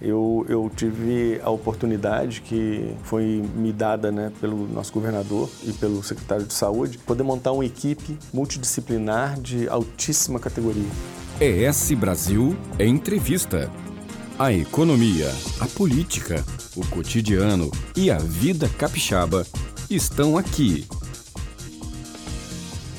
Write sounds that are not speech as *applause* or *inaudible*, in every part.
eu, eu tive a oportunidade que foi me dada né, pelo nosso governador e pelo secretário de saúde, poder montar uma equipe multidisciplinar de altíssima categoria. ES Brasil Entrevista. A economia, a política, o cotidiano e a vida capixaba estão aqui.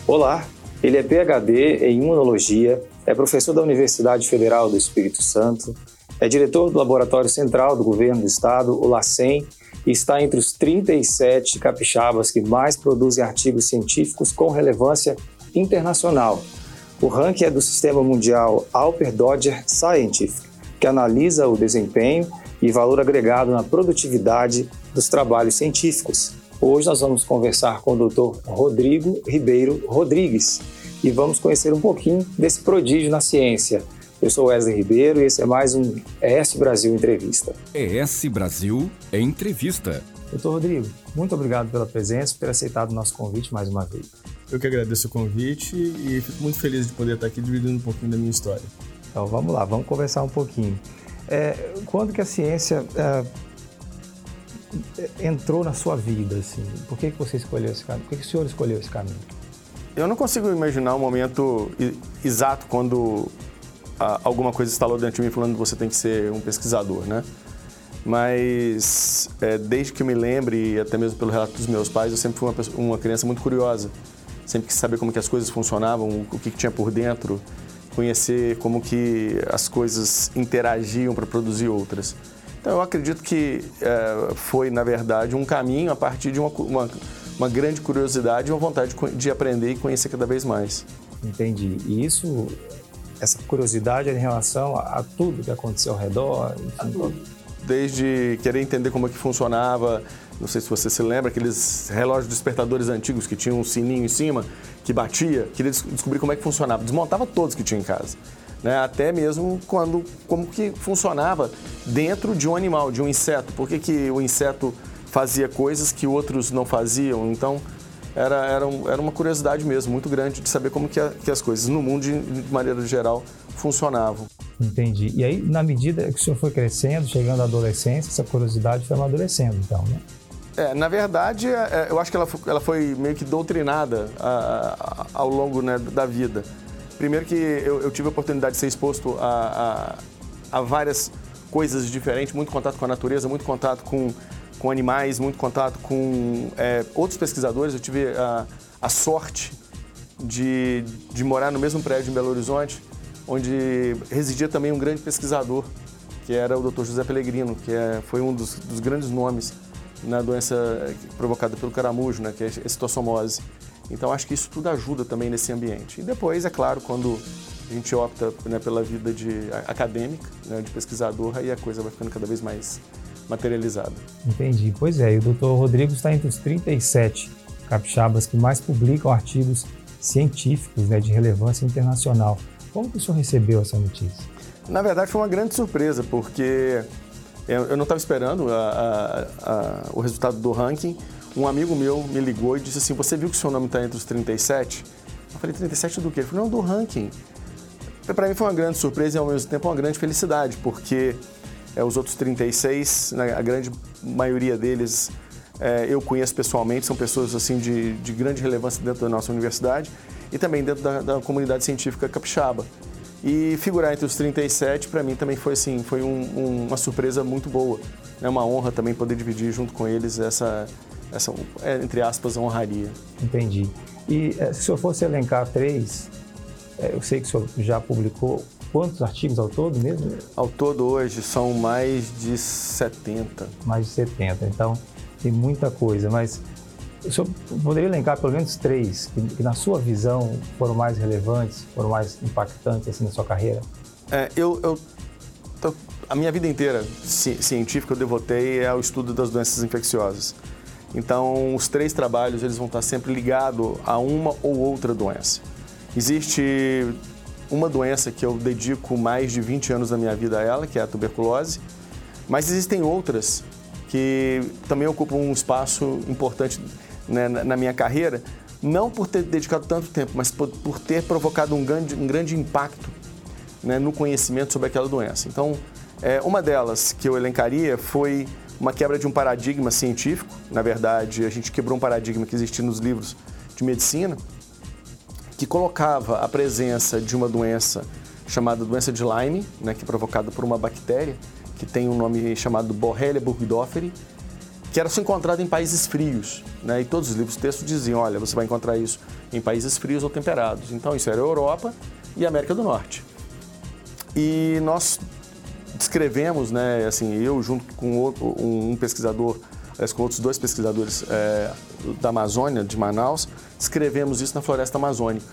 Olá, ele é PhD em Imunologia, é professor da Universidade Federal do Espírito Santo, é diretor do Laboratório Central do Governo do Estado, o LACEN, e está entre os 37 capixabas que mais produzem artigos científicos com relevância internacional. O ranking é do sistema mundial Alper Dodger Scientific, que analisa o desempenho e valor agregado na produtividade dos trabalhos científicos. Hoje nós vamos conversar com o Dr. Rodrigo Ribeiro Rodrigues e vamos conhecer um pouquinho desse prodígio na ciência. Eu sou Wesley Ribeiro e esse é mais um ES Brasil Entrevista. ES Brasil Entrevista. Doutor Rodrigo, muito obrigado pela presença e por ter aceitado o nosso convite mais uma vez. Eu que agradeço o convite e fico muito feliz de poder estar aqui dividindo um pouquinho da minha história. Então vamos lá, vamos conversar um pouquinho. É, quando que a ciência é, entrou na sua vida? Assim? Por que, que você escolheu esse caminho? Por que, que o senhor escolheu esse caminho? Eu não consigo imaginar um momento exato quando alguma coisa instalou dentro de mim falando que você tem que ser um pesquisador, né? Mas é, desde que eu me lembre, até mesmo pelo relato dos meus pais, eu sempre fui uma, pessoa, uma criança muito curiosa. Sempre quis saber como que as coisas funcionavam, o que, que tinha por dentro, conhecer como que as coisas interagiam para produzir outras. Então eu acredito que é, foi, na verdade, um caminho a partir de uma, uma, uma grande curiosidade e uma vontade de, de aprender e conhecer cada vez mais. Entendi. E isso essa curiosidade em relação a, a tudo que aconteceu ao redor, enfim. Desde querer entender como é que funcionava, não sei se você se lembra, aqueles relógios despertadores antigos que tinham um sininho em cima que batia, queria descobrir como é que funcionava. Desmontava todos que tinha em casa. Né? Até mesmo quando como que funcionava dentro de um animal, de um inseto. Por que, que o inseto fazia coisas que outros não faziam? Então, era, era, um, era uma curiosidade mesmo, muito grande de saber como que, a, que as coisas no mundo, de, de maneira geral, funcionavam. Entendi. E aí, na medida que o senhor foi crescendo, chegando à adolescência, essa curiosidade foi amadurecendo, então, né? É, na verdade, é, é eu acho que ela foi, ela foi meio que doutrinada a, a, ao longo né, da vida. Primeiro que eu, eu, tive a oportunidade de ser exposto a, a, a várias coisas diferentes, muito contato com a natureza, muito contato com com animais, muito contato com é, outros pesquisadores. Eu tive a, a sorte de, de morar no mesmo prédio em Belo Horizonte, onde residia também um grande pesquisador, que era o Dr. José Pellegrino, que é, foi um dos, dos, grandes nomes na doença provocada pelo caramujo, né, que é a citossomose. Então, acho que isso tudo ajuda também nesse ambiente. E depois, é claro, quando a gente opta né, pela vida de acadêmica, né, de pesquisador, aí a coisa vai ficando cada vez mais materializada. Entendi. Pois é, e o doutor Rodrigo está entre os 37 capixabas que mais publicam artigos científicos né, de relevância internacional. Como que o senhor recebeu essa notícia? Na verdade, foi uma grande surpresa, porque eu não estava esperando a, a, a, o resultado do ranking. Um amigo meu me ligou e disse assim: Você viu que o seu nome está entre os 37? Eu falei: 37 do quê? Ele falou: Não, do ranking. Para mim foi uma grande surpresa e ao mesmo tempo uma grande felicidade, porque é, os outros 36, né, a grande maioria deles é, eu conheço pessoalmente, são pessoas assim de, de, grande relevância dentro da nossa universidade e também dentro da, da comunidade científica capixaba. E figurar entre os 37, para mim também foi assim, foi um, um, uma surpresa muito boa. É uma honra também poder dividir junto com eles essa, essa é, entre aspas, honraria. Entendi. E é, se senhor fosse elencar três, é, eu sei que o senhor já publicou quantos artigos ao todo mesmo? Ao todo hoje são mais de 70. Mais de 70, então tem muita coisa, mas o senhor poderia elencar pelo menos três que, que na sua visão foram mais relevantes, foram mais impactantes assim na sua carreira? É, eu, eu tô, a minha vida inteira científica eu devotei ao estudo das doenças infecciosas. Então, os três trabalhos eles vão estar sempre ligados a uma ou outra doença. Existe uma doença que eu dedico mais de 20 anos da minha vida a ela, que é a tuberculose, mas existem outras que também ocupam um espaço importante né, na minha carreira, não por ter dedicado tanto tempo, mas por, ter provocado um grande, um grande impacto né, no conhecimento sobre aquela doença. Então, É, uma delas que eu elencaria foi uma quebra de um paradigma científico. Na verdade, a gente quebrou um paradigma que existia nos livros de medicina, que colocava a presença de uma doença chamada doença de Lyme, né, que é provocada por uma bactéria que tem um nome chamado Borrelia burgdorferi, que era só encontrada em países frios. Né? E todos os livros textos diziam, olha, você vai encontrar isso em países frios ou temperados. Então isso era Europa e América do Norte. E nós descrevemos, né, assim, eu junto com um pesquisador, com outros dois pesquisadores é, da Amazônia, de Manaus, escrevemos isso na floresta amazônica.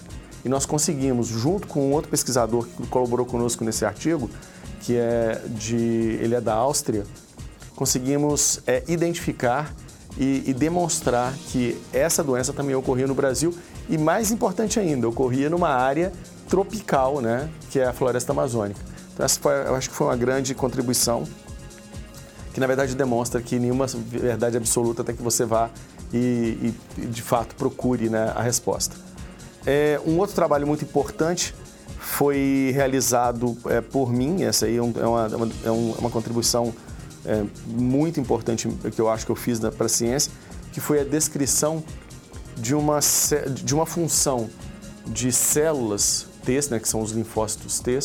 E nós conseguimos, junto com outro pesquisador que colaborou conosco nesse artigo, que é de, ele é da Áustria, conseguimos é, identificar e, e, demonstrar que essa doença também ocorria no Brasil e mais importante ainda, ocorria numa área tropical, né, que é a floresta amazônica. Então essa foi, eu acho que foi uma grande contribuição que na verdade demonstra que nenhuma verdade absoluta até que você vá e, e de fato procure né, a resposta. É, um outro trabalho muito importante foi realizado é, por mim, essa aí é, é uma, é, é uma contribuição é, muito importante que eu acho que eu fiz para a ciência, que foi a descrição de uma, de uma função de células T, né, que são os linfócitos T,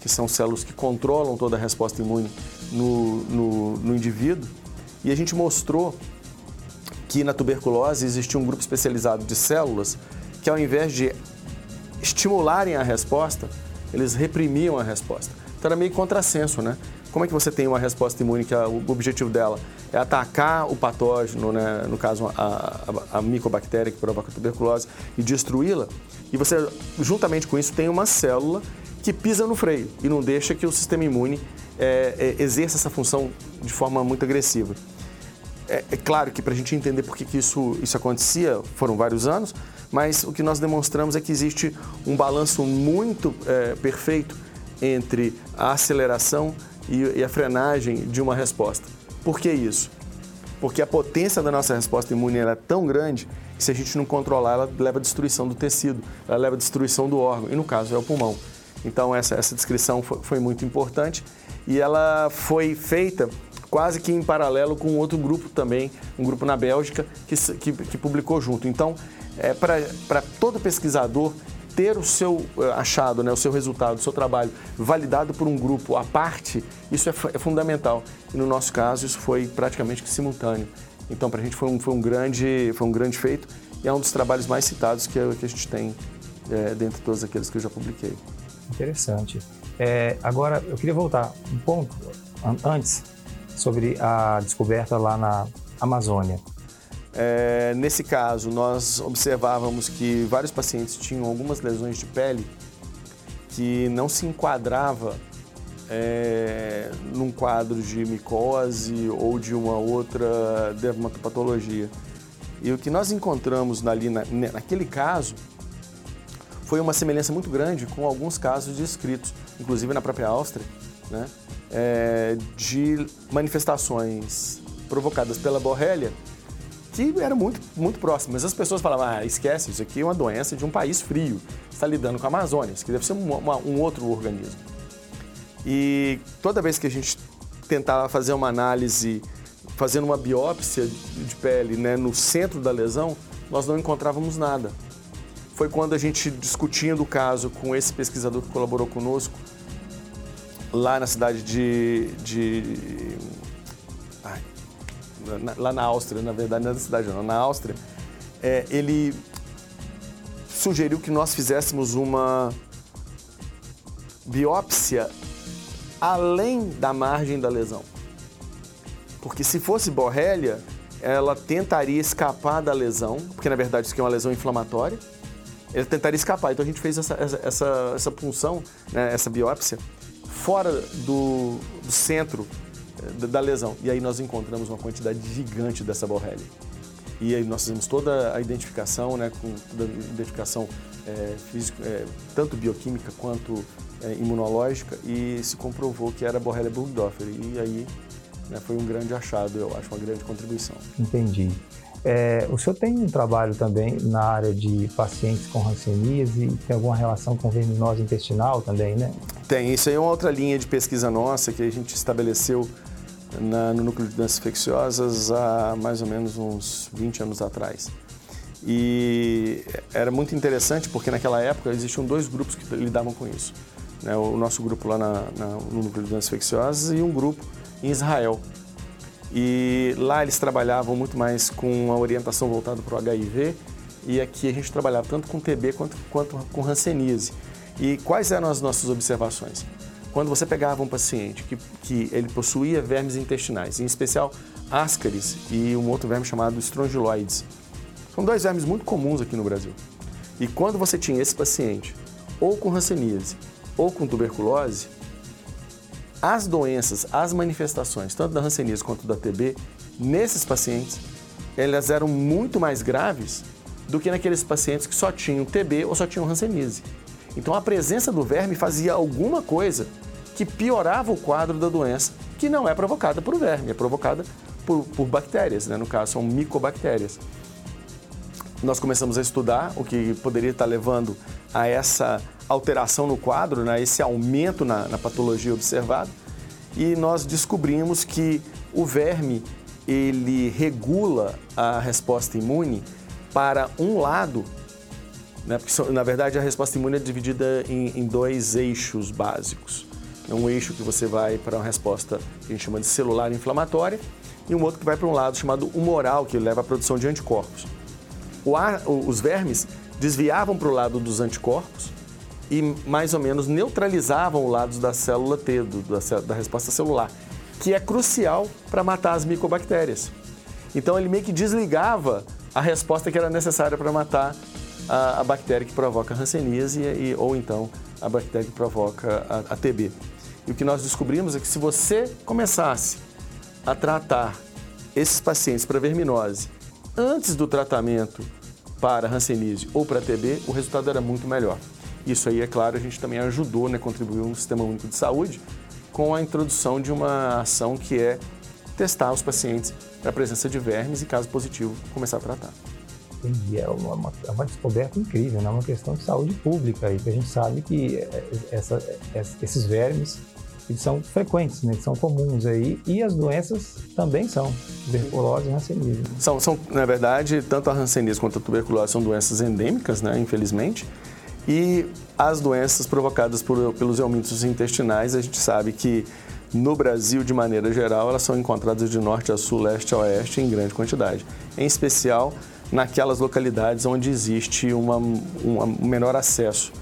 que são células que controlam toda a resposta imune no, no, no indivíduo. E a gente mostrou que na tuberculose existia um grupo especializado de células que, ao invés de estimularem a resposta, eles reprimiam a resposta. Então era meio contrassenso, né? Como é que você tem uma resposta imune que o objetivo dela é atacar o patógeno, né? no caso a, a, a micobactéria que provoca a tuberculose, e destruí-la? E você, juntamente com isso, tem uma célula que pisa no freio e não deixa que o sistema imune é, é, exerça essa função de forma muito agressiva. É, é claro que para a gente entender por que, que isso, isso acontecia, foram vários anos, mas o que nós demonstramos é que existe um balanço muito é, perfeito entre a aceleração e, e a frenagem de uma resposta. Por que isso? Porque a potência da nossa resposta imune é tão grande que se a gente não controlar, ela leva à destruição do tecido, ela leva à destruição do órgão, e no caso é o pulmão. Então essa, essa descrição foi, foi muito importante e ela foi feita quase que em paralelo com outro grupo também, um grupo na Bélgica, que, que, que publicou junto. Então, é, para todo pesquisador ter o seu eh, achado, né, o seu resultado, o seu trabalho validado por um grupo à parte, isso é, é fundamental. E no nosso caso, isso foi praticamente simultâneo. Então, para a gente foi um, foi, um grande, foi um grande feito e é um dos trabalhos mais citados que, que a gente tem é, dentre todos aqueles que eu já publiquei. Interessante. É, agora, eu queria voltar um ponto antes sobre a descoberta lá na Amazônia. É, nesse caso, nós observávamos que vários pacientes tinham algumas lesões de pele que não se enquadrava é, num quadro de micose ou de uma outra dermatopatologia. E o que nós encontramos ali na, naquele caso foi uma semelhança muito grande com alguns casos descritos, inclusive na própria Áustria, né, é, de manifestações provocadas pela borrelia que eram muito, muito próximas. As pessoas falavam, ah, esquece, isso aqui é uma doença de um país frio, está lidando com a Amazônia, isso aqui deve ser um, uma, um outro organismo. E toda vez que a gente tentava fazer uma análise, fazendo uma biópsia de pele né, no centro da lesão, nós não encontrávamos nada. Foi quando a gente, discutindo o caso com esse pesquisador que colaborou conosco, lá na cidade de, de lá na Áustria, na verdade, não é da cidade, não, na Áustria, é, ele sugeriu que nós fizéssemos uma biópsia além da margem da lesão. Porque se fosse borrélia, ela tentaria escapar da lesão, porque na verdade isso aqui é uma lesão inflamatória, ela tentaria escapar. Então a gente fez essa, essa, essa punção, né, essa biópsia, fora do, do centro da lesão. E aí nós encontramos uma quantidade gigante dessa borrelia. E aí nós fizemos toda a identificação, né, com toda identificação é, físico, é, tanto bioquímica quanto é, imunológica, e se comprovou que era Borrelia burgdorferi. E aí né, foi um grande achado, eu acho, uma grande contribuição. Entendi. É, o senhor tem um trabalho também na área de pacientes com rancenias e tem alguma relação com verminose intestinal também, né? Tem, isso aí é uma outra linha de pesquisa nossa que a gente estabeleceu na, no núcleo de doenças infecciosas há mais ou menos uns 20 anos atrás. E era muito interessante porque naquela época existiam dois grupos que lidavam com isso. Né? O nosso grupo lá na, na, no núcleo de doenças infecciosas e um grupo em Israel. E lá eles trabalhavam muito mais com a orientação voltada para o HIV e aqui a gente trabalhava tanto com TB quanto, quanto com hanseníase. E quais eram as nossas observações? Quando você pegava um paciente que, que ele possuía vermes intestinais, em especial ascaris e um outro verme chamado strongyloides, são dois vermes muito comuns aqui no Brasil. E quando você tinha esse paciente ou com hanseníase ou com tuberculose, as doenças, as manifestações, tanto da hanseníase quanto da TB, nesses pacientes, elas eram muito mais graves do que naqueles pacientes que só tinham TB ou só tinham hanseníase. Então a presença do verme fazia alguma coisa que piorava o quadro da doença, que não é provocada por verme, é provocada por, por bactérias, né? no caso são micobactérias. Nós começamos a estudar o que poderia estar levando a essa alteração no quadro, né? esse aumento na, na patologia observada, e nós descobrimos que o verme ele regula a resposta imune para um lado né? Porque, na verdade, a resposta imune é dividida em, em dois eixos básicos. É um eixo que você vai para uma resposta que a gente chama de celular inflamatória e um outro que vai para um lado chamado humoral, que leva à produção de anticorpos. Ar, os vermes desviavam para o lado dos anticorpos e mais ou menos neutralizavam o lado da célula T, do, da, da resposta celular, que é crucial para matar as micobactérias. Então ele meio que desligava a resposta que era necessária para matar a, a bactéria que provoca a hanseníase e, ou então a bactéria que provoca a, a TB. E o que nós descobrimos é que se você começasse a tratar esses pacientes para verminose antes do tratamento para hanseníase ou para TB, o resultado era muito melhor. Isso aí, é claro, a gente também ajudou, né, contribuiu no Sistema Único de Saúde com a introdução de uma ação que é testar os pacientes para a presença de vermes e, caso positivo, começar a tratar. Entendi. É uma, é uma descoberta incrível, né? É uma questão de saúde pública. E a gente sabe que é, essa, é, esses vermes eles são frequentes, né? são comuns aí. E as doenças também são, tuberculose e hanseníase. São, são, na verdade, tanto a hanseníase quanto a tuberculose são doenças endêmicas, né? infelizmente. E as doenças provocadas por, pelos eumíntodos intestinais, a gente sabe que no Brasil, de maneira geral, elas são encontradas de norte a sul, leste a oeste em grande quantidade. Em especial naquelas localidades onde existe uma, um menor acesso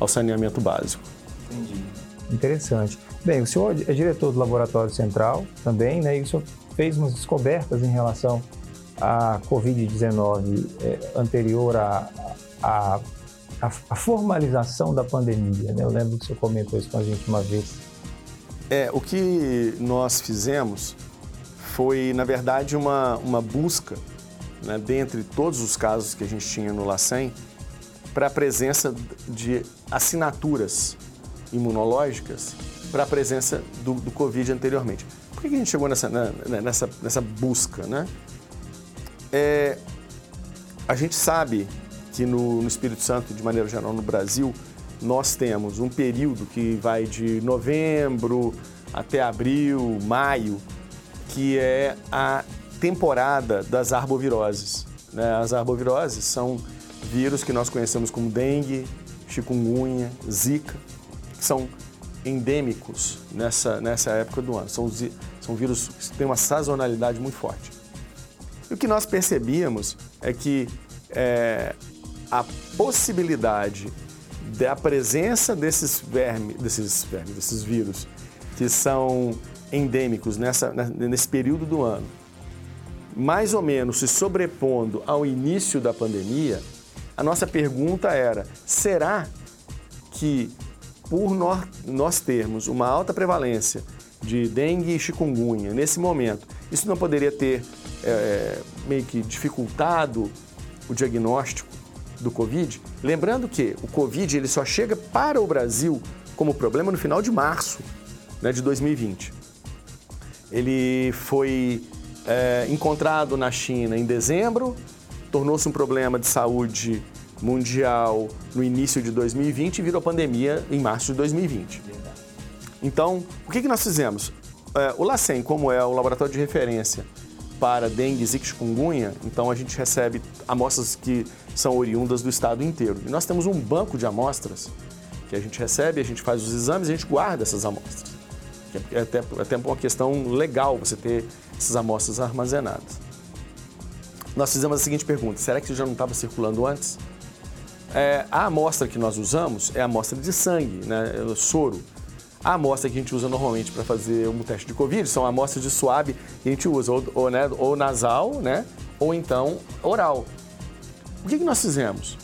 ao saneamento básico. Entendi. Interessante. Bem, o senhor é diretor do Laboratório Central também, né? E o senhor fez umas descobertas em relação à Covid-19 é, anterior à, à, à, formalização da pandemia, né? Eu lembro que o senhor comentou isso com a gente uma vez. É, o que nós fizemos foi, na verdade, uma, uma busca né, dentre todos os casos que a gente tinha no LACEN, para a presença de assinaturas imunológicas para a presença do, do, Covid anteriormente. Por que a gente chegou nessa, né, nessa, nessa busca? Né? É, a gente sabe que no, no Espírito Santo, de maneira geral no Brasil, nós temos um período que vai de novembro até abril, maio, que é a temporada das arboviroses. Né? As arboviroses são vírus que nós conhecemos como dengue, chikungunya, zika, que são endêmicos nessa, nessa época do ano. São, são vírus que têm uma sazonalidade muito forte. E o que nós percebíamos é que é, a possibilidade da presença desses vermes, desses vermes, desses vírus que são endêmicos nessa, nesse período do ano mais ou menos se sobrepondo ao início da pandemia, a nossa pergunta era: será que por nós termos uma alta prevalência de dengue e chikungunya nesse momento, isso não poderia ter é, meio que dificultado o diagnóstico do Covid? Lembrando que o Covid ele só chega para o Brasil como problema no final de março né, de 2020. Ele foi é, encontrado na China em dezembro, tornou-se um problema de saúde mundial no início de 2020 e virou pandemia em março de 2020. Então, o que, que nós fizemos? É, o LACEN, como é o laboratório de referência para dengue e chikungunya, então a gente recebe amostras que são oriundas do estado inteiro. E nós temos um banco de amostras que a gente recebe, a gente faz os exames e a gente guarda essas amostras. É até, é até uma questão legal você ter essas amostras armazenadas. Nós fizemos a seguinte pergunta: será que isso já não estava circulando antes? É, a amostra que nós usamos é a amostra de sangue, né, é soro. A amostra que a gente usa normalmente para fazer um teste de Covid são amostras de suave que a gente usa, ou, ou, né, ou nasal, né, ou então oral. O que, que nós fizemos?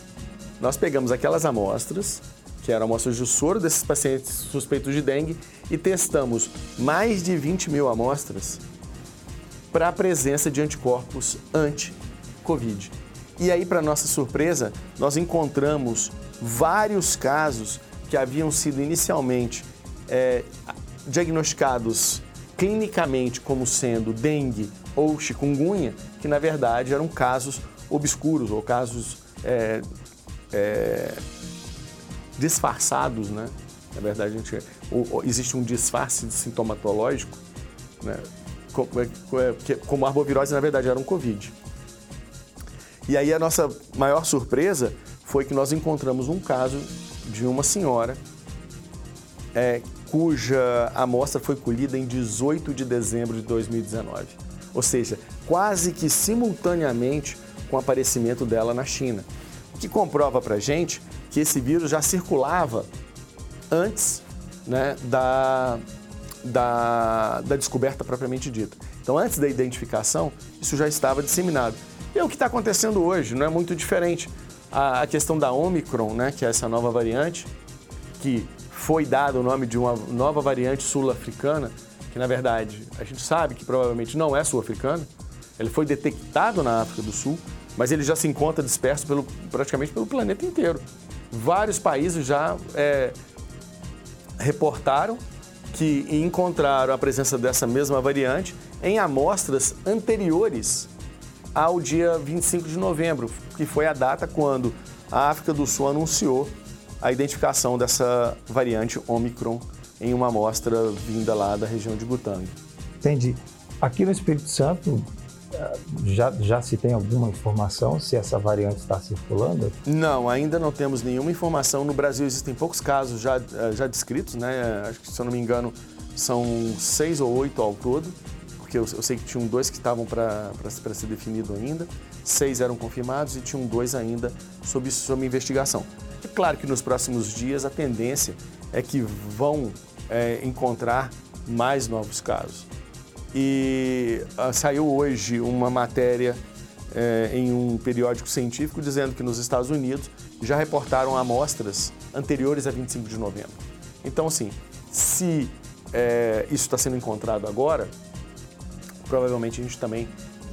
Nós pegamos aquelas amostras, que eram amostras de soro desses pacientes suspeitos de dengue, e testamos mais de 20 mil amostras para a presença de anticorpos anti-Covid. E aí, para nossa surpresa, nós encontramos vários casos que haviam sido inicialmente é, diagnosticados clinicamente como sendo dengue ou chikungunya, que na verdade eram casos obscuros ou casos é, é, disfarçados, né? Na verdade, gente, existe um disfarce sintomatológico, né? É, como arbovirose, na verdade, era um Covid. E aí a nossa maior surpresa foi que nós encontramos um caso de uma senhora é, cuja amostra foi colhida em 18 de dezembro de 2019. Ou seja, quase que simultaneamente com o aparecimento dela na China. O que comprova para gente que esse vírus já circulava antes né, da, da, da descoberta propriamente dita. Então, antes da identificação, isso já estava disseminado. E é o que está acontecendo hoje, não é muito diferente. A, a questão da Omicron, né, que é essa nova variante, que foi dado o nome de uma nova variante sul-africana, que na verdade a gente sabe que provavelmente não é sul-africana, ele foi detectado na África do Sul, mas ele já se encontra disperso pelo, praticamente pelo planeta inteiro. Vários países já é, reportaram que encontraram a presença dessa mesma variante em amostras anteriores ao dia 25 de novembro, que foi a data quando a África do Sul anunciou a identificação dessa variante Omicron em uma amostra vinda lá da região de Butang. Entendi. Aqui no Espírito Santo, já, já se tem alguma informação se essa variante está circulando? Não, ainda não temos nenhuma informação. No Brasil existem poucos casos já, eh, já descritos, né? Acho que, se eu não me engano, são seis ou oito ao todo, porque eu, eu sei que tinham dois que estavam para ser definido ainda, seis eram confirmados e tinham dois ainda sob, sob investigação. É claro que nos próximos dias a tendência é que vão é, encontrar mais novos casos. E uh, saiu hoje uma matéria uh, em um periódico científico dizendo que nos Estados Unidos já reportaram amostras anteriores a 25 de novembro. Então, assim, se uh, isso está sendo encontrado agora, provavelmente a gente também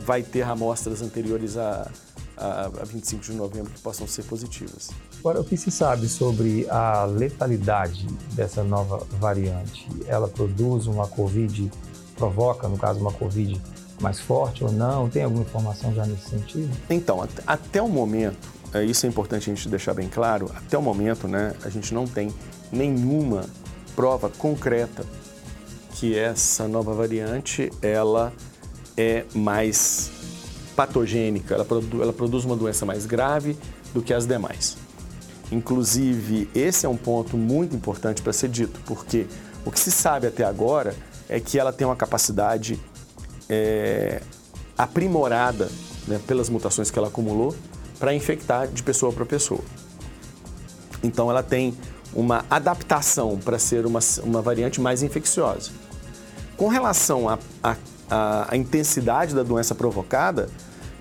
vai ter amostras anteriores a, a, a 25 de novembro que possam ser positivas. Agora, o que se sabe sobre a letalidade dessa nova variante? Ela produz uma Covid provoca, no caso, uma Covid mais forte ou não? Tem alguma informação já nesse sentido? Então, até, o momento, é, isso é importante a gente deixar bem claro, até o momento, né, a gente não tem nenhuma prova concreta que essa nova variante, ela é mais patogênica, ela, produ ela produz uma doença mais grave do que as demais. Inclusive, esse é um ponto muito importante para ser dito, porque o que se sabe até agora é que ela tem uma capacidade é, aprimorada né, pelas mutações que ela acumulou para infectar de pessoa para pessoa. Então ela tem uma adaptação para ser uma, uma variante mais infecciosa. Com relação à intensidade da doença provocada,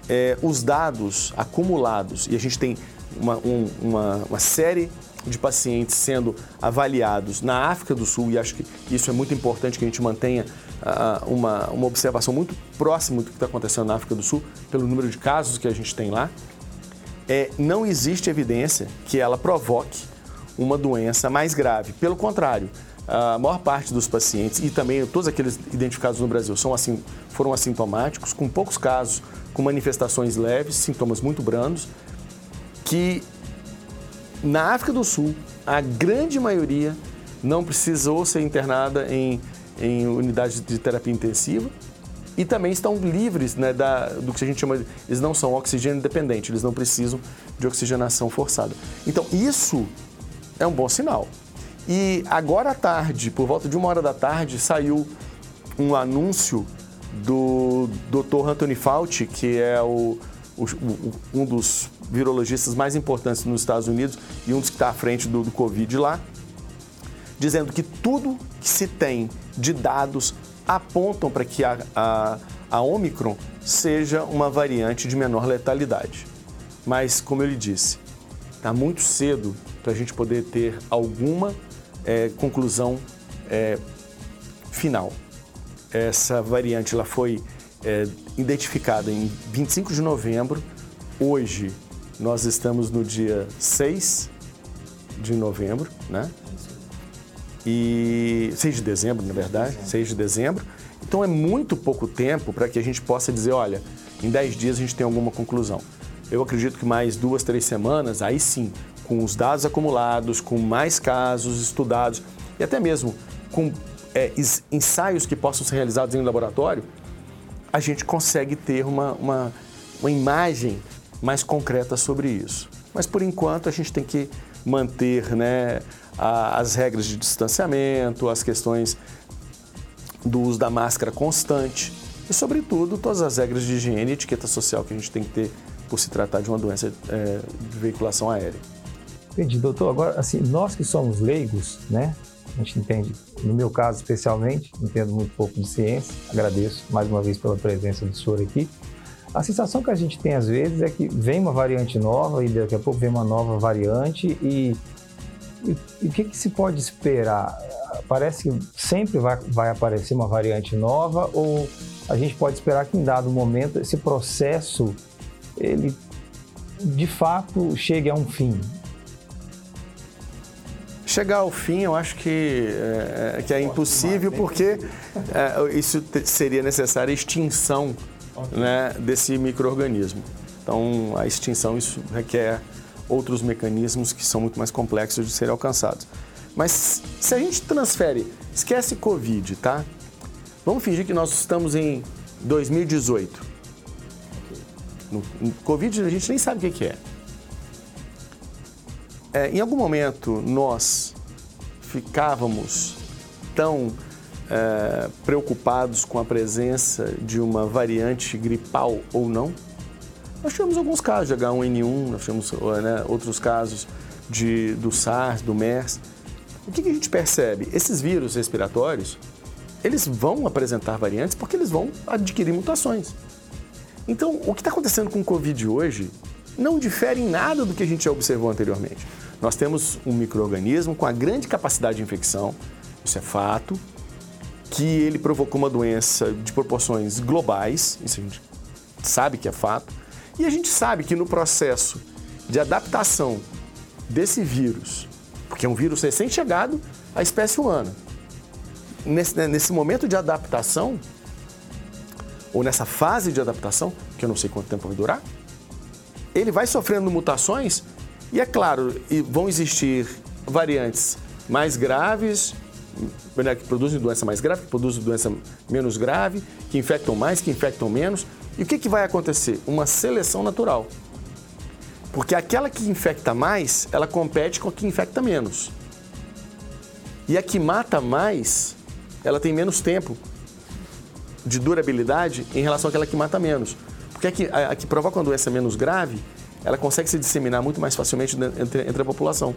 é, os dados acumulados, e a gente tem uma, um, uma, uma série de pacientes sendo avaliados na África do Sul, e acho que isso é muito importante que a gente mantenha uh, uma, uma observação muito próxima do que está acontecendo na África do Sul, pelo número de casos que a gente tem lá, é, não existe evidência que ela provoque uma doença mais grave. Pelo contrário, a maior parte dos pacientes, e também todos aqueles identificados no Brasil, são assim, foram assintomáticos, com poucos casos com manifestações leves, sintomas muito brandos, que na África do Sul, a grande maioria não precisou ser internada em, em unidades de terapia intensiva e também estão livres né, da, do que a gente chama, eles não são oxigênio dependentes, eles não precisam de oxigenação forçada. Então, isso é um bom sinal. E agora à tarde, por volta de uma hora da tarde, saiu um anúncio do Dr. Anthony Fauci, que é o, o, um dos virologistas mais importantes nos Estados Unidos e um dos que está à frente do, do Covid lá, dizendo que tudo que se tem de dados apontam para que a, a, a Omicron seja uma variante de menor letalidade. Mas, como eu lhe disse, está muito cedo para a gente poder ter alguma é, conclusão é, final. Essa variante ela foi é, identificada em 25 de novembro. Hoje nós estamos no dia 6 de novembro, né? E 6 de dezembro, na verdade, 6 de dezembro. Então é muito pouco tempo para que a gente possa dizer, olha, em 10 dias a gente tem alguma conclusão. Eu acredito que mais duas, três semanas, aí sim, com os dados acumulados, com mais casos estudados e até mesmo com é, ensaios que possam ser realizados em laboratório, a gente consegue ter uma, uma, uma imagem mais concreta sobre isso. Mas por enquanto a gente tem que manter né, a, as regras de distanciamento, as questões do uso da máscara constante e, sobretudo, todas as regras de higiene e etiqueta social que a gente tem que ter por se tratar de uma doença é, de veiculação aérea. Entendi, doutor. Agora, assim, nós que somos leigos, né? A gente entende, no meu caso especialmente, entendo muito pouco de ciência. Agradeço mais uma vez pela presença do senhor aqui. A sensação que a gente tem às vezes é que vem uma variante nova e daqui a pouco vem uma nova variante e, o que, que, se pode esperar? Parece que sempre vai, vai aparecer uma variante nova ou a gente pode esperar que em dado momento esse processo ele de fato chegue a um fim? Chegar ao fim, eu acho que é, que é impossível, porque é, isso seria necessária extinção okay. né, desse microorganismo. Então, a extinção isso requer outros mecanismos que são muito mais complexos de serem alcançados. Mas se a gente transfere, esquece Covid, tá? Vamos fingir que nós estamos em 2018. No, no Covid a gente nem sabe o que, é. É. Em algum momento nós ficávamos tão é, preocupados com a presença de uma variante gripal ou não. Nós tivemos alguns casos de H1N1, nós tivemos né, outros casos de, do SARS, do MERS. O que, que a gente percebe? Esses vírus respiratórios, eles vão apresentar variantes porque eles vão adquirir mutações. Então, o que está acontecendo com o Covid hoje não difere em nada do que a gente já observou anteriormente. Nós temos um microorganismo com a grande capacidade de infecção, isso é fato, que ele provocou uma doença de proporções globais, isso a gente sabe que é fato, e a gente sabe que no processo de adaptação desse vírus, porque é um vírus recém-chegado à espécie humana, nesse, né, nesse momento de adaptação, ou nessa fase de adaptação, que eu não sei quanto tempo vai durar, ele vai sofrendo mutações e, é claro, vão existir variantes mais graves, né, que produzem doença mais grave, que produzem doença menos grave, que infectam mais, que infectam menos. E o que, que vai acontecer? Uma seleção natural. Porque aquela que infecta mais, ela compete com a que infecta menos. E a que mata mais, ela tem menos tempo de durabilidade em relação àquela que mata menos. Porque a que, a, a que provoca uma doença menos grave, ela consegue se disseminar muito mais facilmente entre, entre a população.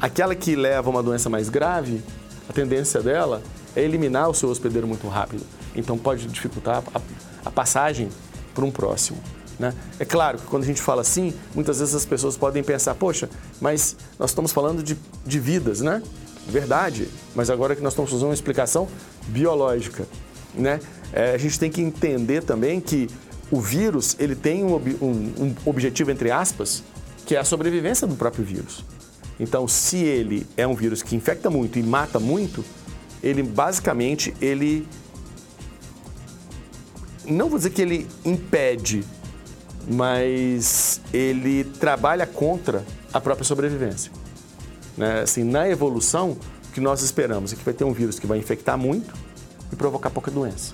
Aquela que leva uma doença mais grave, a tendência dela é eliminar o seu hospedeiro muito rápido. Então pode dificultar a, a passagem para um próximo. Né? É claro que quando a gente fala assim, muitas vezes as pessoas podem pensar, poxa, mas nós estamos falando de, de vidas, né? Verdade, mas agora que nós estamos fazendo uma explicação biológica, né? É, a gente tem que entender também que o vírus ele tem um, um, um objetivo, entre aspas, que é a sobrevivência do próprio vírus. Então, se ele é um vírus que infecta muito e mata muito, ele basicamente ele não vou dizer que ele impede, mas ele trabalha contra a própria sobrevivência. Né? Assim, na evolução, o que nós esperamos é que vai ter um vírus que vai infectar muito e provocar pouca doença.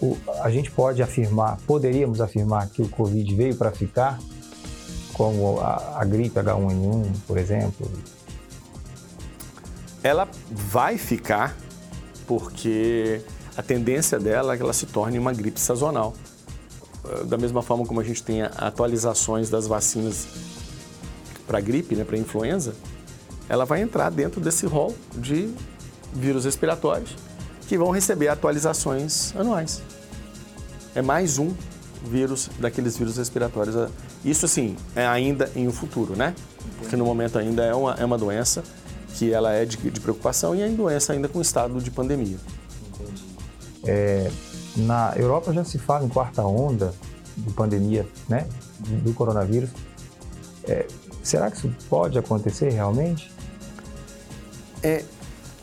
O, a gente pode afirmar, poderíamos afirmar que o Covid veio para ficar, como a, a gripe H1N1, por exemplo? Ela vai ficar porque a tendência dela é que ela se torne uma gripe sazonal. Da mesma forma como a gente tem atualizações das vacinas para gripe, né, para influenza, ela vai entrar dentro desse rol de vírus respiratórios que vão receber atualizações anuais. É mais um vírus daqueles vírus respiratórios. Isso, assim, é ainda em um futuro, né? Porque no momento ainda é uma, é uma doença que ela é de, de preocupação e é doença ainda com estado de pandemia. É, na Europa já se fala em quarta onda de pandemia, né? Do coronavírus. É, será que isso pode acontecer realmente? É,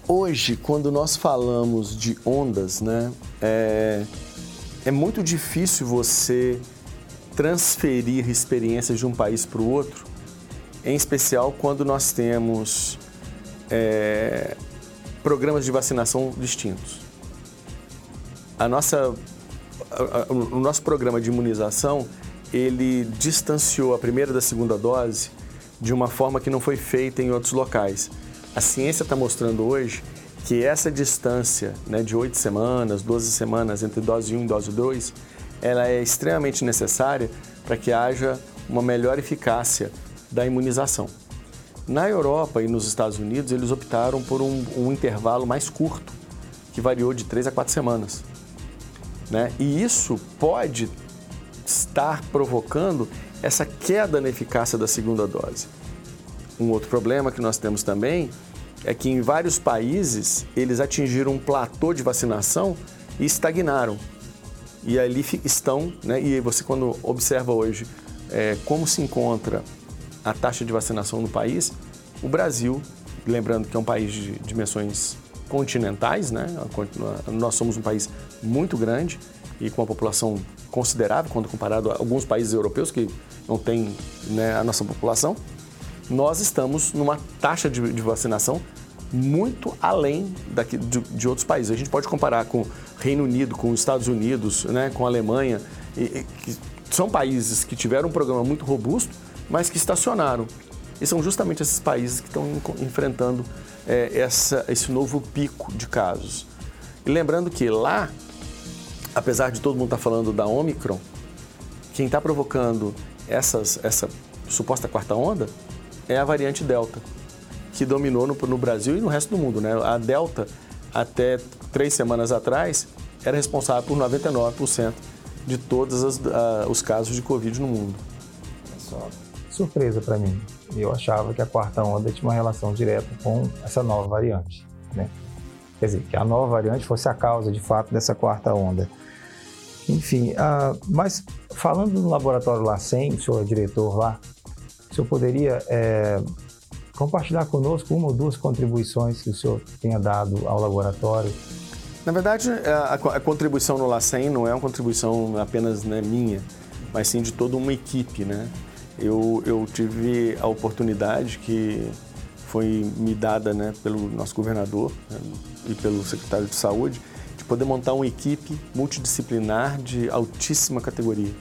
hoje, quando nós falamos de ondas, né? É, é muito difícil você transferir experiências de um país para o outro, em especial quando nós temos é, programas de vacinação distintos. A nossa, o nosso programa de imunização ele distanciou a primeira da segunda dose de uma forma que não foi feita em outros locais. A ciência está mostrando hoje que essa distância né, de 8 semanas, 12 semanas entre dose 1 e dose 2, ela é extremamente necessária para que haja uma melhor eficácia da imunização. Na Europa e nos Estados Unidos, eles optaram por um, um intervalo mais curto, que variou de 3 a 4 semanas. Né? E isso pode estar provocando essa queda na eficácia da segunda dose. Um outro problema que nós temos também é que em vários países eles atingiram um platô de vacinação e estagnaram. E ali estão, né? e você quando observa hoje é, como se encontra a taxa de vacinação no país, o Brasil, lembrando que é um país de dimensões continentais, né? nós somos um país muito grande e com uma população considerável quando comparado a alguns países europeus que não têm né, a nossa população, nós estamos numa taxa de, de vacinação muito além daqui, de, de, outros países. A gente pode comparar com Reino Unido, com os Estados Unidos, né, com Alemanha, e, e, que são países que tiveram um programa muito robusto, mas que estacionaram. E são justamente esses países que estão enfrentando é, essa, esse novo pico de casos. E lembrando que lá, apesar de todo mundo estar tá falando da Omicron, quem está provocando essas, essa suposta quarta onda é a variante Delta, que dominou no, no Brasil e no resto do mundo. Né? A Delta, até três semanas atrás, era responsável por 99% de todos os casos de Covid no mundo. Só surpresa para mim. Eu achava que a quarta onda tinha uma relação direta com essa nova variante. Né? Quer dizer, que a nova variante fosse a causa, de fato, dessa quarta onda. Enfim, uh, mas falando no laboratório LACEN, o senhor é diretor lá, o senhor poderia é, compartilhar conosco uma ou duas contribuições que o senhor tenha dado ao laboratório? Na verdade, a, a contribuição no LACEN não é uma contribuição apenas né, minha, mas sim de toda uma equipe. Né? Eu, eu tive a oportunidade que foi me dada né, pelo nosso governador né, e pelo secretário de saúde de poder montar uma equipe multidisciplinar de altíssima categoria.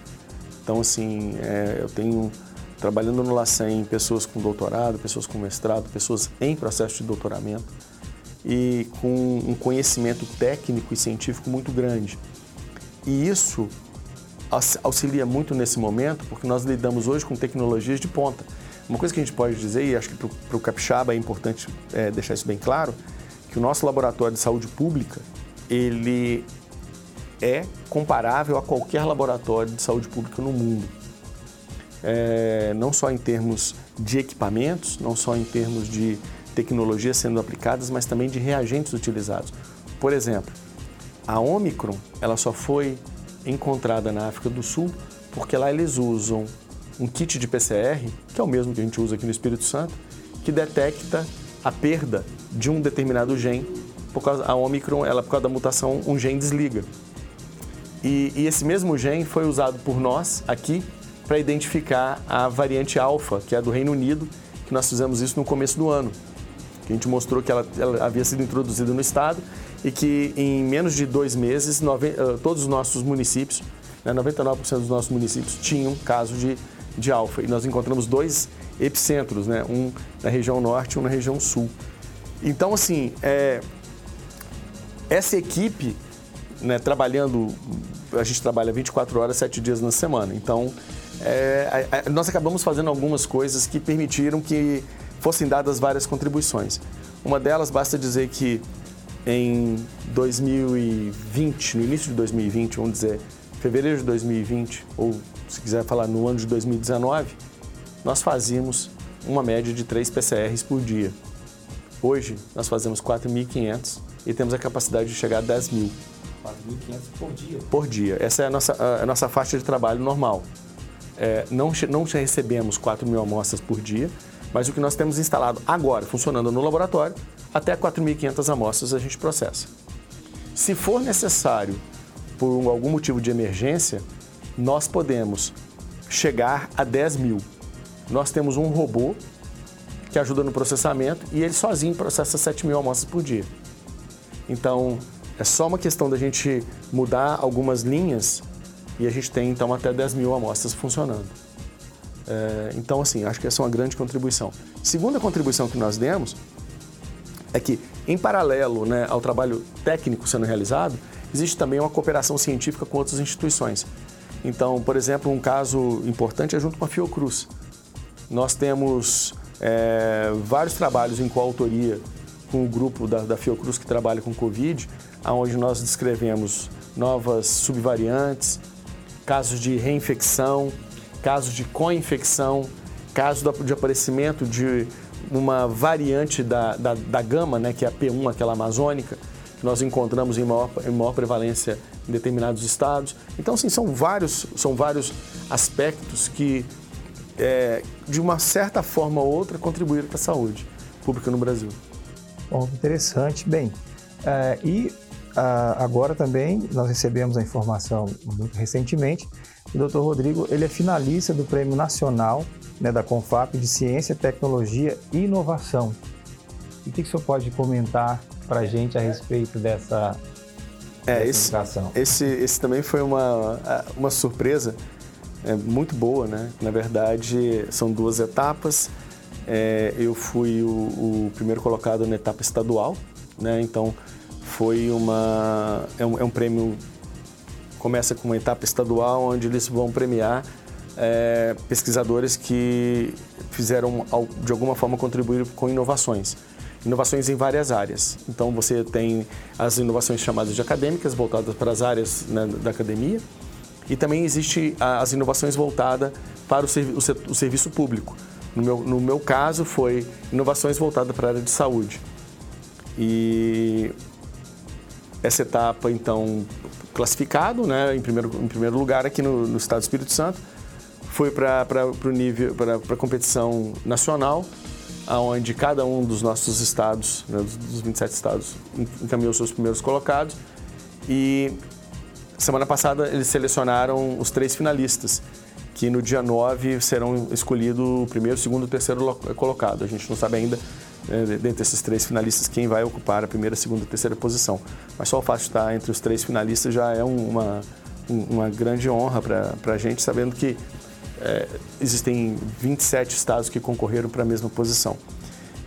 Então, assim, é, eu tenho trabalhando no LACEN, pessoas com doutorado, pessoas com mestrado, pessoas em processo de doutoramento e com um conhecimento técnico e científico muito grande. E isso auxilia muito nesse momento, porque nós lidamos hoje com tecnologias de ponta. Uma coisa que a gente pode dizer, e acho que para o Capixaba é importante é, deixar isso bem claro, que o nosso laboratório de saúde pública, ele é comparável a qualquer laboratório de saúde pública no mundo é, não só em termos de equipamentos, não só em termos de tecnologias sendo aplicadas, mas também de reagentes utilizados. Por exemplo, a Omicron ela só foi encontrada na África do Sul porque lá eles usam um kit de PCR, que é o mesmo que a gente usa aqui no Espírito Santo, que detecta a perda de um determinado gene. Por causa a Omicron, ela por causa da mutação, um gene desliga. E, e esse mesmo gene foi usado por nós aqui para identificar a variante alfa, que é a do Reino Unido, que nós fizemos isso no começo do ano. Que a gente mostrou que ela, ela havia sido introduzida no estado e que em menos de dois meses nove, uh, todos os nossos municípios, né, 99% dos nossos municípios tinham caso de, de alfa. E nós encontramos dois epicentros, né, um na região norte e um na região sul. Então, assim, é, essa equipe, né, trabalhando, a gente trabalha 24 horas, 7 dias na semana. Então, é, a, a, nós acabamos fazendo algumas coisas que permitiram que fossem dadas várias contribuições. Uma delas, basta dizer que em 2020, no início de 2020, vamos dizer, fevereiro de 2020, ou se quiser falar no ano de 2019, nós fazíamos uma média de 3 PCRs por dia. Hoje, nós fazemos 4.500 e temos a capacidade de chegar a 10 mil. 4.500 por dia? Por dia. Essa é a nossa, a nossa faixa de trabalho normal. É, não, não recebemos 4 mil amostras por dia, mas o que nós temos instalado agora, funcionando no laboratório, até 4.500 amostras a gente processa. Se for necessário, por algum motivo de emergência, nós podemos chegar a 10 mil. Nós temos um robô que ajuda no processamento e ele sozinho processa 7 mil amostras por dia. Então, é só uma questão da gente mudar algumas linhas e a gente tem então até 10 mil amostras funcionando. É, então, assim, acho que essa é uma grande contribuição. Segunda contribuição que nós demos é que, em paralelo né, ao trabalho técnico sendo realizado, existe também uma cooperação científica com outras instituições. Então, por exemplo, um caso importante é junto com a Fiocruz. Nós temos é, vários trabalhos em coautoria com o grupo da, da Fiocruz que trabalha com Covid, onde nós descrevemos novas subvariantes, casos de reinfecção, casos de co-infecção, casos de aparecimento de uma variante da, da, da, gama, né, que é a P1, aquela amazônica, que nós encontramos em maior, em maior prevalência em determinados estados. Então, assim, são vários, são vários aspectos que, é, de uma certa forma ou outra, contribuíram para a saúde pública no Brasil. Bom, interessante. Bem, é, e ah, agora também nós recebemos a informação muito recentemente que o Dr. Rodrigo ele é finalista do Prêmio Nacional né, da Confap de Ciência, Tecnologia e Inovação. E o que, que o senhor pode comentar para a gente a respeito dessa, é, esse, esse, esse, também foi uma, uma surpresa é, muito boa, né? Na verdade, são duas etapas. É, eu fui o, o, primeiro colocado na etapa estadual, né? Então, foi uma é um, é um, prêmio começa com uma etapa estadual onde eles vão premiar é, pesquisadores que fizeram de alguma forma contribuir com inovações. Inovações em várias áreas. Então você tem as inovações chamadas de acadêmicas voltadas para as áreas né, da academia e também existe as inovações voltadas para o, servi o serviço público. No meu, no meu caso foi inovações voltadas para a área de saúde. E essa etapa, então, classificado, né, em primeiro, em primeiro lugar aqui no, no estado do Espírito Santo. Foi para o nível, para a competição nacional, onde cada um dos nossos estados, né, dos 27 estados, encaminhou seus primeiros colocados. E semana passada eles selecionaram os três finalistas, que no dia 9 serão escolhidos o primeiro, segundo e terceiro colocado. A gente não sabe ainda né, dentre esses três finalistas, quem vai ocupar a primeira, segunda e terceira posição. Mas só o fato de estar entre os três finalistas já é uma, uma grande honra para a gente, sabendo que é, existem 27 estados que concorreram para a mesma posição.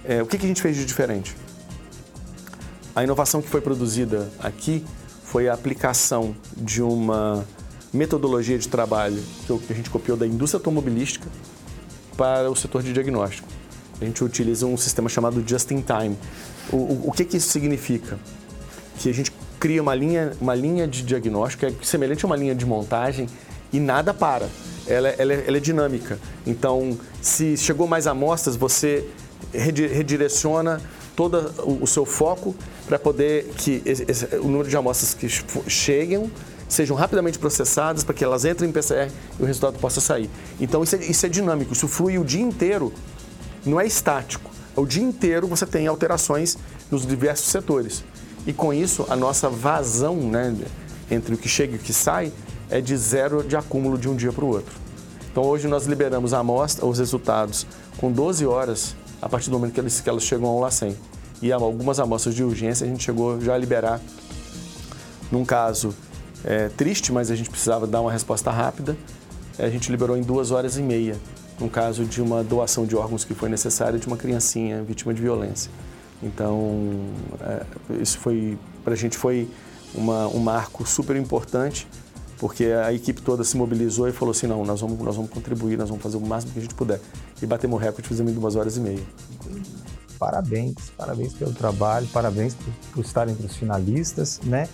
É, o que, que a gente fez de diferente? A inovação que foi produzida aqui foi a aplicação de uma metodologia de trabalho que a gente copiou da indústria automobilística para o setor de diagnóstico a gente utiliza um sistema chamado Just in Time. O, o, o que, que isso significa? Que a gente cria uma linha, uma linha de diagnóstico é semelhante a uma linha de montagem e nada para. Ela, ela, ela é dinâmica. Então, se chegou mais amostras, você redireciona todo o, seu foco para poder que esse, o número de amostras que cheguem sejam rapidamente processadas para que elas entrem em PCR e o resultado possa sair. Então, isso é, isso é dinâmico, isso flui o dia inteiro não é estático. O dia inteiro você tem alterações nos diversos setores. E com isso, a nossa vazão né, entre o que chega e o que sai é de zero de acúmulo de um dia para o outro. Então hoje nós liberamos a amostra, os resultados com 12 horas a partir do momento que elas, que elas chegam ao LACEN. E algumas amostras de urgência a gente chegou já a liberar num caso é, triste, mas a gente precisava dar uma resposta rápida. A gente liberou em duas horas e meia, num caso de uma doação de órgãos que foi necessária de uma criancinha vítima de violência. Então, é, isso foi, para a gente foi uma, um marco super importante, porque a equipe toda se mobilizou e falou assim, não, nós vamos, nós vamos contribuir, nós vamos fazer o máximo que a gente puder. E batemos o recorde, fizemos em duas horas e meia. Parabéns, parabéns pelo trabalho, parabéns por, por estar entre os finalistas, né?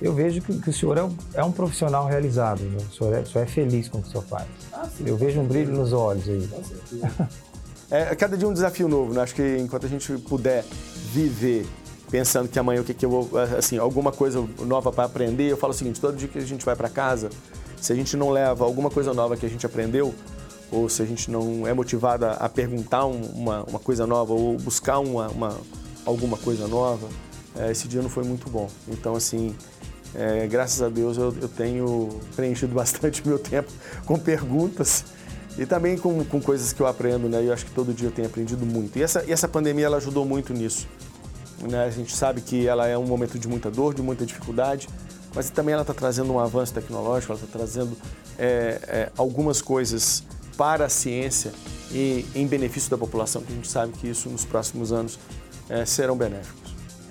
Eu vejo que, que o senhor é um, é um, profissional realizado, né? o, senhor é, o senhor é feliz com o que o senhor faz. Ah, eu vejo um brilho nos olhos aí. *laughs* É, cada dia um desafio novo, né? Acho que enquanto a gente puder viver pensando que amanhã o que, que eu vou, assim, alguma coisa nova para aprender, eu falo o seguinte, todo dia que a gente vai para casa, se a gente não leva alguma coisa nova que a gente aprendeu, ou se a gente não é motivado a perguntar uma, uma coisa nova ou buscar uma, uma alguma coisa nova, é, esse dia não foi muito bom. Então, assim, é, graças a Deus eu, eu tenho preenchido *laughs* bastante meu tempo com perguntas e também com, com coisas que eu aprendo, né? Eu acho que todo dia eu tenho aprendido muito. E essa, e essa pandemia, ela ajudou muito nisso. Né? A gente sabe que ela é um momento de muita dor, de muita dificuldade, mas também ela está trazendo um avanço tecnológico, ela está trazendo é, é, algumas coisas para a ciência e em benefício da população, que a gente sabe que isso nos próximos anos é, serão benéficos.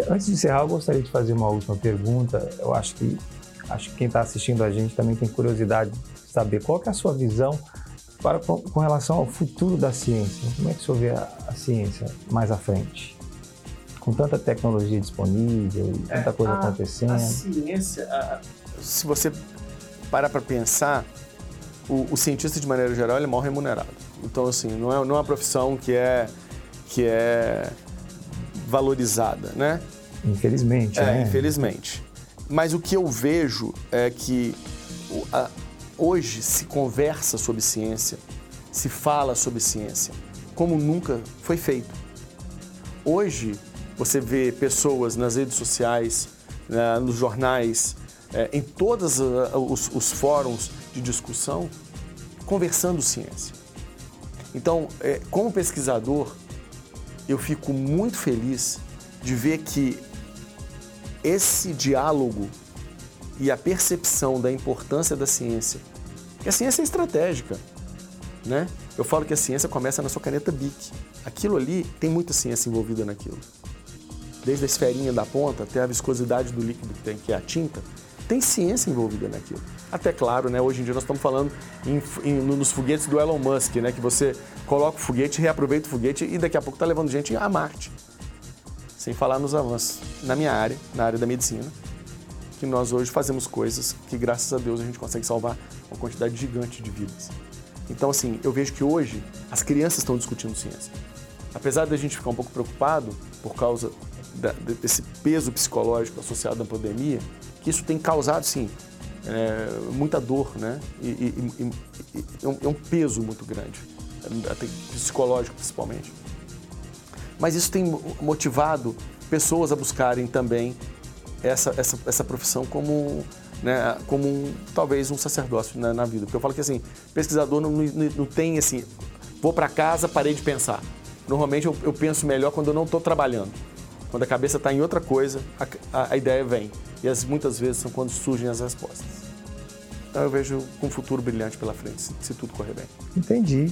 Antes de encerrar, eu gostaria de fazer uma última pergunta. Eu acho que, acho que quem está assistindo a gente também tem curiosidade de saber qual é a sua visão para, com relação ao futuro da ciência, como é que o senhor vê a, a ciência mais à frente? Com tanta tecnologia disponível, tanta é, coisa a, acontecendo. A ciência, a, se você parar para pensar, o, o, cientista, de maneira geral, ele é mal remunerado. Então, assim, não é, não é uma profissão que é, que é valorizada, né? Infelizmente, é, né? Infelizmente. Mas o que eu vejo é que a, Hoje se conversa sobre ciência, se fala sobre ciência, como nunca foi feito. Hoje você vê pessoas nas redes sociais, né, nos jornais, é, em todos os, os, fóruns de discussão, conversando ciência. Então, é, como pesquisador, eu fico muito feliz de ver que esse diálogo e a percepção da importância da ciência. E a ciência é estratégica, né? Eu falo que a ciência começa na sua caneta BIC. Aquilo ali tem muita ciência envolvida naquilo. Desde a esferinha da ponta até a viscosidade do líquido que tem, que é a tinta, tem ciência envolvida naquilo. Até claro, né? Hoje em dia nós estamos falando em, em, nos foguetes do Elon Musk, né? Que você coloca o foguete, reaproveita o foguete e daqui a pouco está levando gente a Marte. Sem falar nos avanços na minha área, na área da medicina, que nós hoje fazemos coisas que, graças a Deus, a gente consegue salvar uma quantidade gigante de vidas. Então, assim, eu vejo que hoje as crianças estão discutindo ciência. Apesar da gente ficar um pouco preocupado por causa da, desse peso psicológico associado à pandemia, que isso tem causado, sim, é, muita dor, né? E, e, e, é, um, é, um, peso muito grande, até psicológico principalmente. Mas isso tem motivado pessoas a buscarem também essa, essa, essa profissão como, né, como um, talvez um sacerdócio na, na, vida. Porque eu falo que assim, pesquisador não, não, não tem assim, vou para casa, parei de pensar. Normalmente eu, eu, penso melhor quando eu não estou trabalhando. Quando a cabeça está em outra coisa, a, a, ideia vem. E as, muitas vezes são quando surgem as respostas. Então eu vejo um futuro brilhante pela frente, se, se tudo correr bem. Entendi.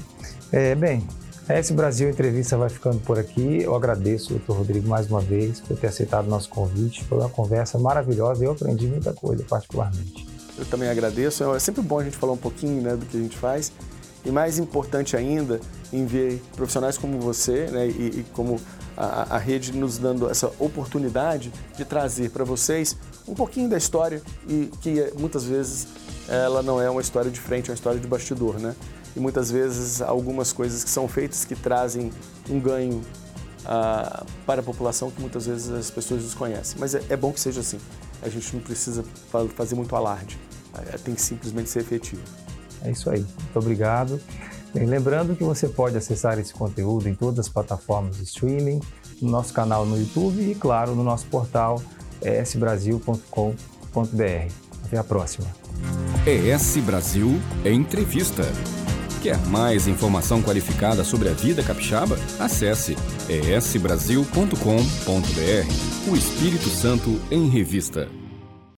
É, bem, a S Brasil Entrevista vai ficando por aqui. Eu agradeço, doutor Rodrigo, mais uma vez, por ter aceitado o nosso convite. Foi uma conversa maravilhosa e eu aprendi muita coisa, particularmente. Eu também agradeço. É sempre bom a gente falar um pouquinho né, do que a gente faz. E mais importante ainda, em ver profissionais como você né, e, e como a, a, rede nos dando essa oportunidade de trazer para vocês um pouquinho da história e que muitas vezes ela não é uma história de frente, é uma história de bastidor, né? e muitas vezes algumas coisas que são feitas que trazem um ganho uh, para a população que muitas vezes as pessoas desconhecem. Mas é, é bom que seja assim. A gente não precisa fazer muito alarde. É, tem que simplesmente ser efetivo. É isso aí. Muito obrigado. Bem, lembrando que você pode acessar esse conteúdo em todas as plataformas de streaming, no nosso canal no YouTube e, claro, no nosso portal esbrasil.com.br. Até a próxima. ES Brasil Entrevista. Quer mais informação qualificada sobre a vida capixaba? Acesse esbrasil.com.br. O Espírito Santo em Revista.